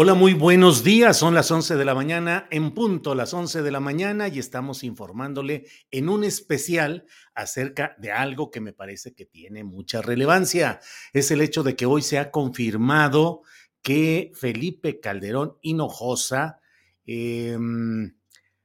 Hola, muy buenos días. Son las 11 de la mañana, en punto las 11 de la mañana, y estamos informándole en un especial acerca de algo que me parece que tiene mucha relevancia. Es el hecho de que hoy se ha confirmado que Felipe Calderón Hinojosa eh,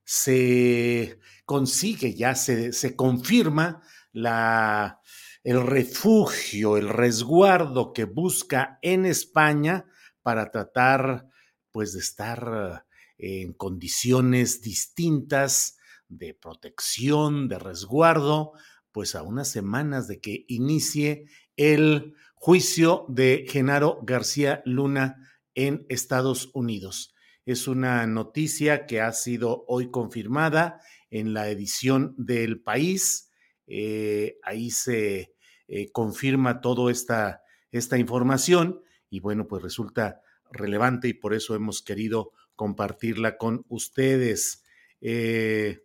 se consigue, ya se, se confirma la, el refugio, el resguardo que busca en España para tratar pues de estar en condiciones distintas de protección, de resguardo, pues a unas semanas de que inicie el juicio de Genaro García Luna en Estados Unidos. Es una noticia que ha sido hoy confirmada en la edición del país. Eh, ahí se eh, confirma toda esta, esta información y bueno, pues resulta relevante y por eso hemos querido compartirla con ustedes. Eh,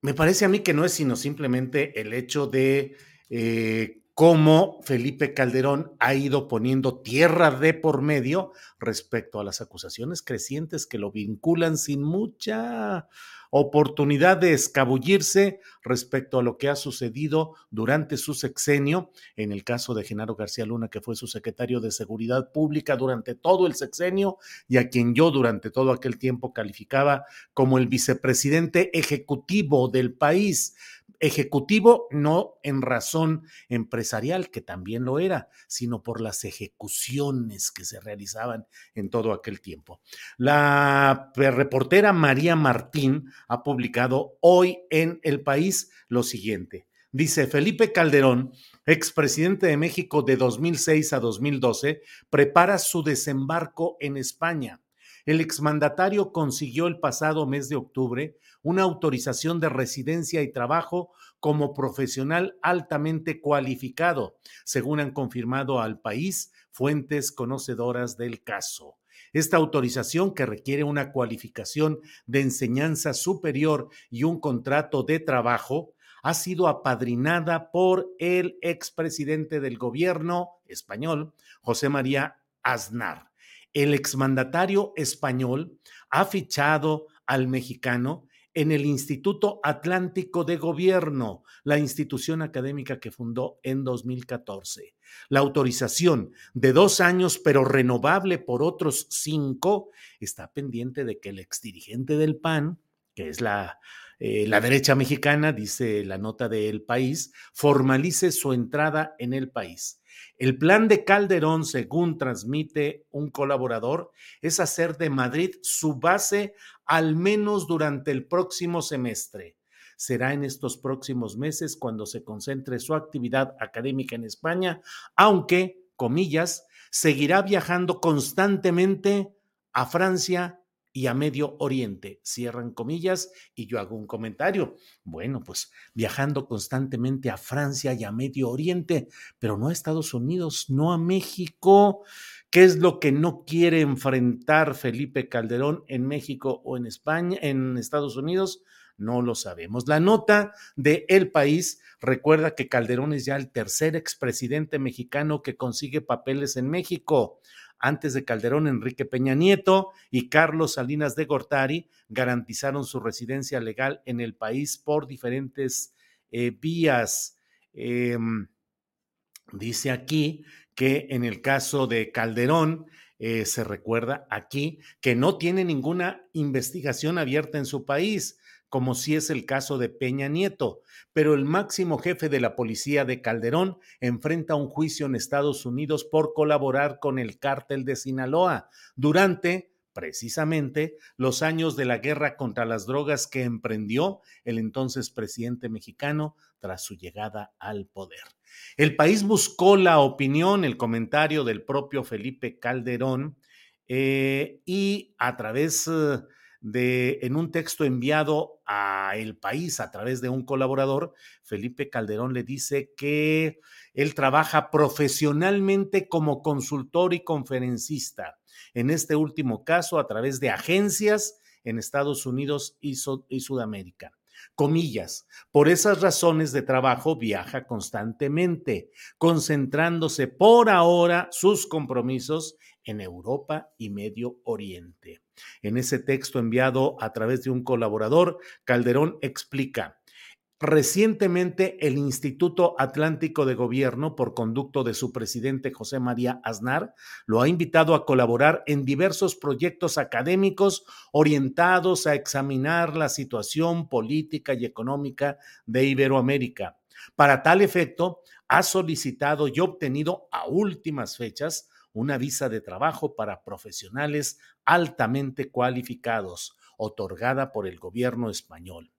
me parece a mí que no es sino simplemente el hecho de eh, cómo Felipe Calderón ha ido poniendo tierra de por medio respecto a las acusaciones crecientes que lo vinculan sin mucha oportunidad de escabullirse respecto a lo que ha sucedido durante su sexenio, en el caso de Genaro García Luna, que fue su secretario de Seguridad Pública durante todo el sexenio y a quien yo durante todo aquel tiempo calificaba como el vicepresidente ejecutivo del país ejecutivo no en razón empresarial, que también lo era, sino por las ejecuciones que se realizaban en todo aquel tiempo. La reportera María Martín ha publicado hoy en El País lo siguiente. Dice Felipe Calderón, expresidente de México de 2006 a 2012, prepara su desembarco en España. El exmandatario consiguió el pasado mes de octubre una autorización de residencia y trabajo como profesional altamente cualificado, según han confirmado al país fuentes conocedoras del caso. Esta autorización, que requiere una cualificación de enseñanza superior y un contrato de trabajo, ha sido apadrinada por el expresidente del gobierno español, José María Aznar. El exmandatario español ha fichado al mexicano en el Instituto Atlántico de Gobierno, la institución académica que fundó en 2014. La autorización de dos años, pero renovable por otros cinco, está pendiente de que el exdirigente del PAN, que es la, eh, la derecha mexicana, dice la nota de El País, formalice su entrada en el país. El plan de Calderón, según transmite un colaborador, es hacer de Madrid su base al menos durante el próximo semestre. Será en estos próximos meses cuando se concentre su actividad académica en España, aunque, comillas, seguirá viajando constantemente a Francia, y a Medio Oriente. Cierran comillas y yo hago un comentario. Bueno, pues viajando constantemente a Francia y a Medio Oriente, pero no a Estados Unidos, no a México. ¿Qué es lo que no quiere enfrentar Felipe Calderón en México o en España, en Estados Unidos? No lo sabemos. La nota de El País recuerda que Calderón es ya el tercer expresidente mexicano que consigue papeles en México. Antes de Calderón, Enrique Peña Nieto y Carlos Salinas de Gortari garantizaron su residencia legal en el país por diferentes eh, vías. Em, dice aquí que en el caso de Calderón, eh, se recuerda aquí que no tiene ninguna investigación abierta en su país como si es el caso de Peña Nieto, pero el máximo jefe de la policía de Calderón enfrenta un juicio en Estados Unidos por colaborar con el cártel de Sinaloa durante precisamente los años de la guerra contra las drogas que emprendió el entonces presidente mexicano tras su llegada al poder. El país buscó la opinión, el comentario del propio Felipe Calderón eh, y a través eh, de, en un texto enviado a El País a través de un colaborador, Felipe Calderón le dice que él trabaja profesionalmente como consultor y conferencista. En este último caso, a través de agencias en Estados Unidos y, y Sudamérica comillas. Por esas razones de trabajo viaja constantemente, concentrándose por ahora sus compromisos en Europa y Medio Oriente. En ese texto enviado a través de un colaborador, Calderón explica, Recientemente, el Instituto Atlántico de Gobierno, por conducto de su presidente José María Aznar, lo ha invitado a colaborar en diversos proyectos académicos orientados a examinar la situación política y económica de Iberoamérica. Para tal efecto, ha solicitado y obtenido a últimas fechas una visa de trabajo para profesionales altamente cualificados, otorgada por el gobierno español.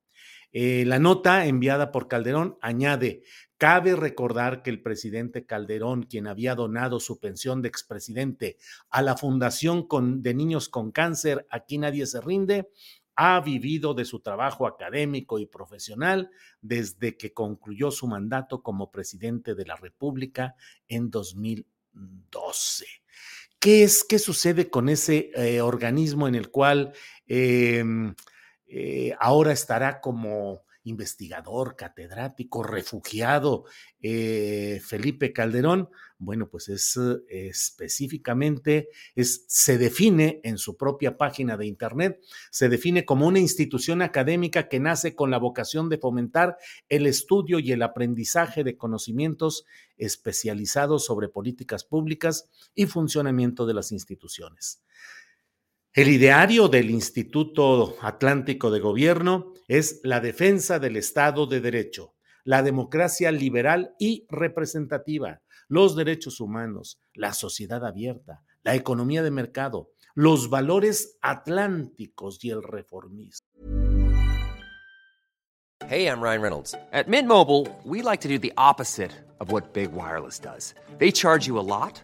Eh, la nota enviada por Calderón añade, cabe recordar que el presidente Calderón, quien había donado su pensión de expresidente a la Fundación de Niños con Cáncer, aquí nadie se rinde, ha vivido de su trabajo académico y profesional desde que concluyó su mandato como presidente de la República en 2012. ¿Qué es, qué sucede con ese eh, organismo en el cual em, eh, ahora estará como investigador, catedrático, refugiado, eh, Felipe Calderón, bueno, pues es específicamente, es, se define en su propia página de Internet, se define como una institución académica que nace con la vocación de fomentar el estudio y el aprendizaje de conocimientos especializados sobre políticas públicas y funcionamiento de las instituciones. El ideario del Instituto Atlántico de Gobierno es la defensa del Estado de Derecho, la democracia liberal y representativa, los derechos humanos, la sociedad abierta, la economía de mercado, los valores atlánticos y el reformismo. Hey, I'm Ryan Reynolds. At Mint Mobile, we like to do the opposite of what Big Wireless does. They charge you a lot.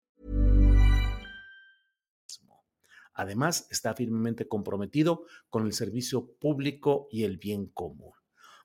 Además, está firmemente comprometido con el servicio público y el bien común.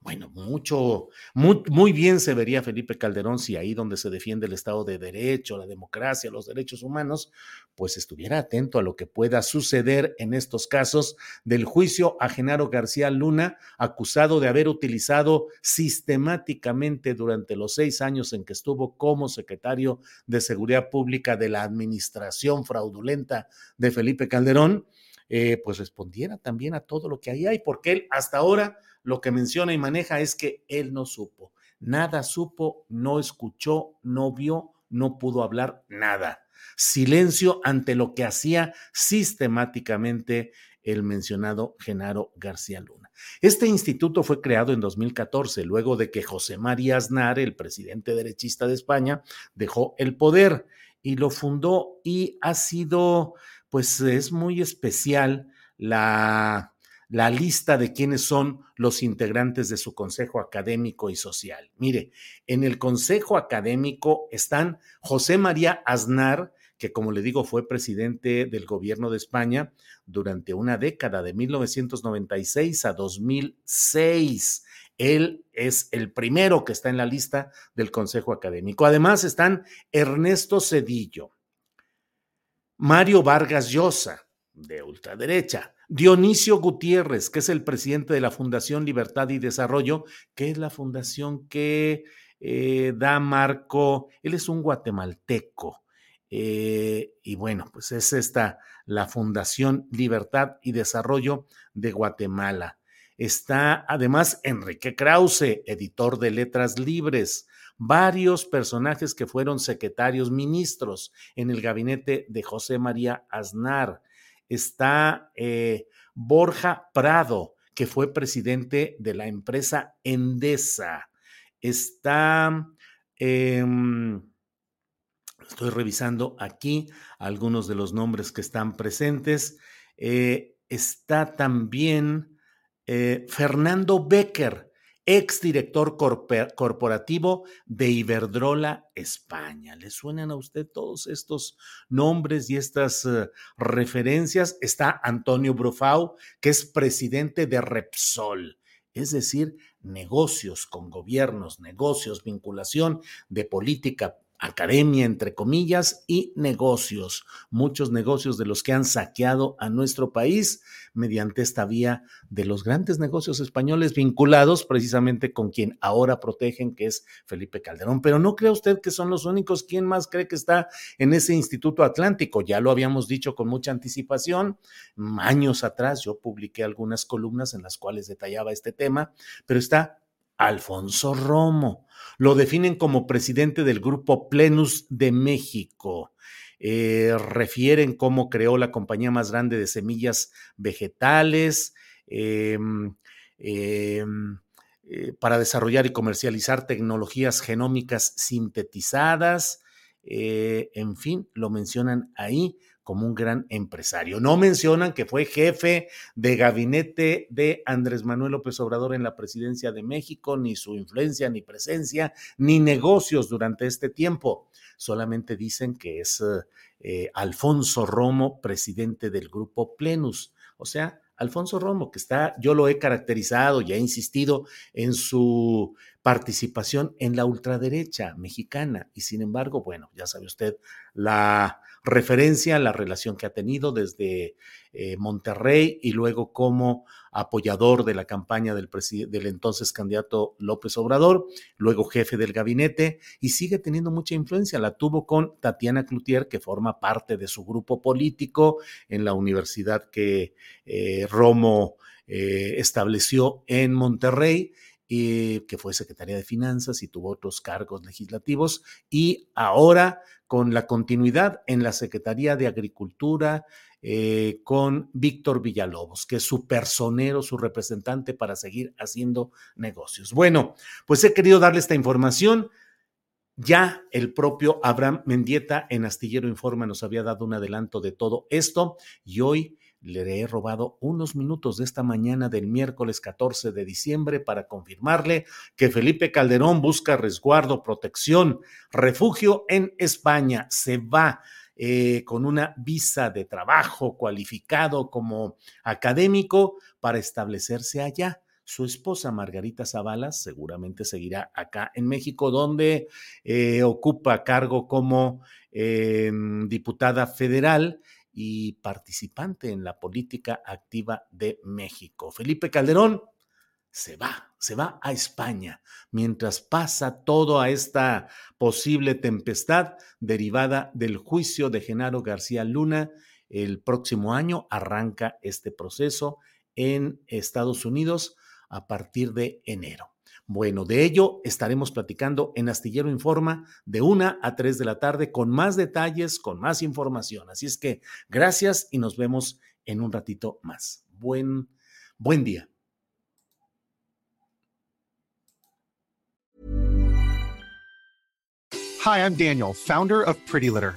Bueno, mucho, muy, muy, bien se vería Felipe Calderón si ahí donde se defiende el Estado de Derecho, la democracia, los derechos humanos, pues estuviera atento a lo que pueda suceder en estos casos del juicio a Genaro García Luna, acusado de haber utilizado sistemáticamente durante los seis años en que estuvo como secretario de Seguridad Pública de la administración fraudulenta de Felipe Calderón, eh, pues respondiera también a todo lo que ahí hay, porque él hasta ahora lo que menciona y maneja es que él no supo, nada supo, no escuchó, no vio, no pudo hablar nada. Silencio ante lo que hacía sistemáticamente el mencionado Genaro García Luna. Este instituto fue creado en 2014, luego de que José María Aznar, el presidente derechista de España, dejó el poder y lo fundó y ha sido, pues es muy especial la, la lista de quiénes son los integrantes de su Consejo Académico y Social. Mire, en el Consejo Académico están José María Aznar, que como le digo fue presidente del gobierno de España durante una década, de 1996 a 2006. Él es el primero que está en la lista del Consejo Académico. Además están Ernesto Cedillo, Mario Vargas Llosa, de ultraderecha, Dionisio Gutiérrez, que es el presidente de la Fundación Libertad y Desarrollo, que es la fundación que eh, da marco, él es un guatemalteco, eh, y bueno, pues es esta la Fundación Libertad y Desarrollo de Guatemala. Está además Enrique Krause, editor de Letras Libres, varios personajes que fueron secretarios ministros en el gabinete de José María Aznar. Está eh, Borja Prado, que fue presidente de la empresa Endesa. Está... Em, Estoy revisando aquí algunos de los nombres que están presentes. Eh, está también eh, Fernando Becker, exdirector corporativo de Iberdrola España. ¿Le suenan a usted todos estos nombres y estas eh, referencias? Está Antonio Brufau, que es presidente de Repsol, es decir, negocios con gobiernos, negocios, vinculación de política academia, entre comillas, y negocios, muchos negocios de los que han saqueado a nuestro país mediante esta vía de los grandes negocios españoles vinculados precisamente con quien ahora protegen, que es Felipe Calderón. Pero no cree usted que son los únicos. ¿Quién más cree que está en ese Instituto Atlántico? Ya lo habíamos dicho con mucha anticipación. Años atrás yo publiqué algunas columnas en las cuales detallaba este tema, pero está Alfonso Romo. Lo definen como presidente del grupo Plenus de México. Eh, refieren cómo creó la compañía más grande de semillas vegetales em, em, eh, para desarrollar y comercializar tecnologías genómicas sintetizadas. Eh, en fin, lo mencionan ahí como un gran empresario. No mencionan que fue jefe de gabinete de Andrés Manuel López Obrador en la presidencia de México, ni su influencia, ni presencia, ni negocios durante este tiempo. Solamente dicen que es eh, Alfonso Romo, presidente del grupo Plenus. O sea, Alfonso Romo, que está, yo lo he caracterizado y he insistido en su participación en la ultraderecha mexicana. Y sin embargo, bueno, ya sabe usted la referencia a la relación que ha tenido desde eh, Monterrey y luego como apoyador de la campaña del, entonces candidato López Obrador, luego jefe del gabinete y sigue teniendo mucha influencia. La tuvo con Tatiana Cloutier, que forma parte de su grupo político en la universidad que eh, Romo eh, estableció en Monterrey que fue secretaria de Finanzas y tuvo otros cargos legislativos, y ahora con la continuidad en la Secretaría de Agricultura eh, con Víctor Villalobos, que es su personero, su representante para seguir haciendo negocios. Bueno, pues he querido darle esta información. Ya el propio Abraham Mendieta en Astillero Informa nos había dado un adelanto de todo esto y hoy le he robado unos minutos de esta mañana del miércoles 14 de diciembre para confirmarle que Felipe Calderón busca resguardo, protección, refugio en España. Se va eh, con una visa de trabajo cualificado como académico para establecerse allá. Su esposa Margarita Zavala seguramente seguirá acá en México, donde eh, ocupa cargo como em, diputada federal y participante en la política activa de México. Felipe Calderón se va, se va a España, mientras pasa toda esta posible tempestad derivada del juicio de Genaro García Luna. El próximo año arranca este proceso en Estados Unidos a partir de enero. Bueno, de ello estaremos platicando en Astillero Informa de una a 3 de la tarde con más detalles, con más información. Así es que gracias y nos vemos en un ratito más. Buen, buen día. Hi, I'm Daniel, founder of Pretty Litter.